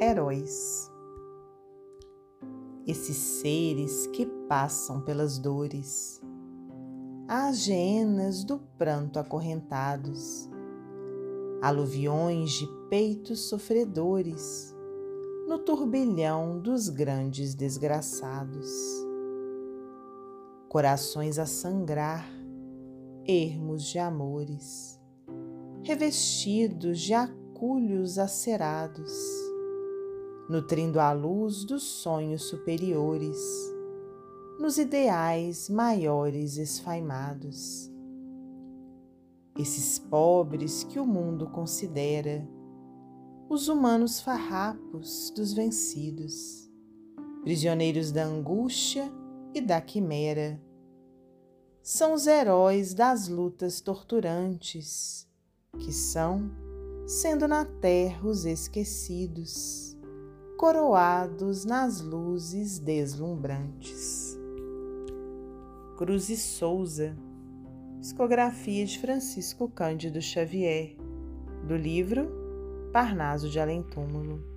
heróis. Esses seres que passam pelas dores, as genas do pranto acorrentados, aluviões de peitos sofredores, no turbilhão dos grandes desgraçados. Corações a sangrar, ermos de amores, revestidos de aculhos acerados, nutrindo a luz dos sonhos superiores, nos ideais maiores esfaimados. Esses pobres que o mundo considera os humanos farrapos dos vencidos, prisioneiros da angústia e da quimera. São os heróis das lutas torturantes, que são, sendo na terra os esquecidos, coroados nas luzes deslumbrantes. Cruz e Souza, psicografia de Francisco Cândido Xavier, do livro Parnaso de Além Túmulo.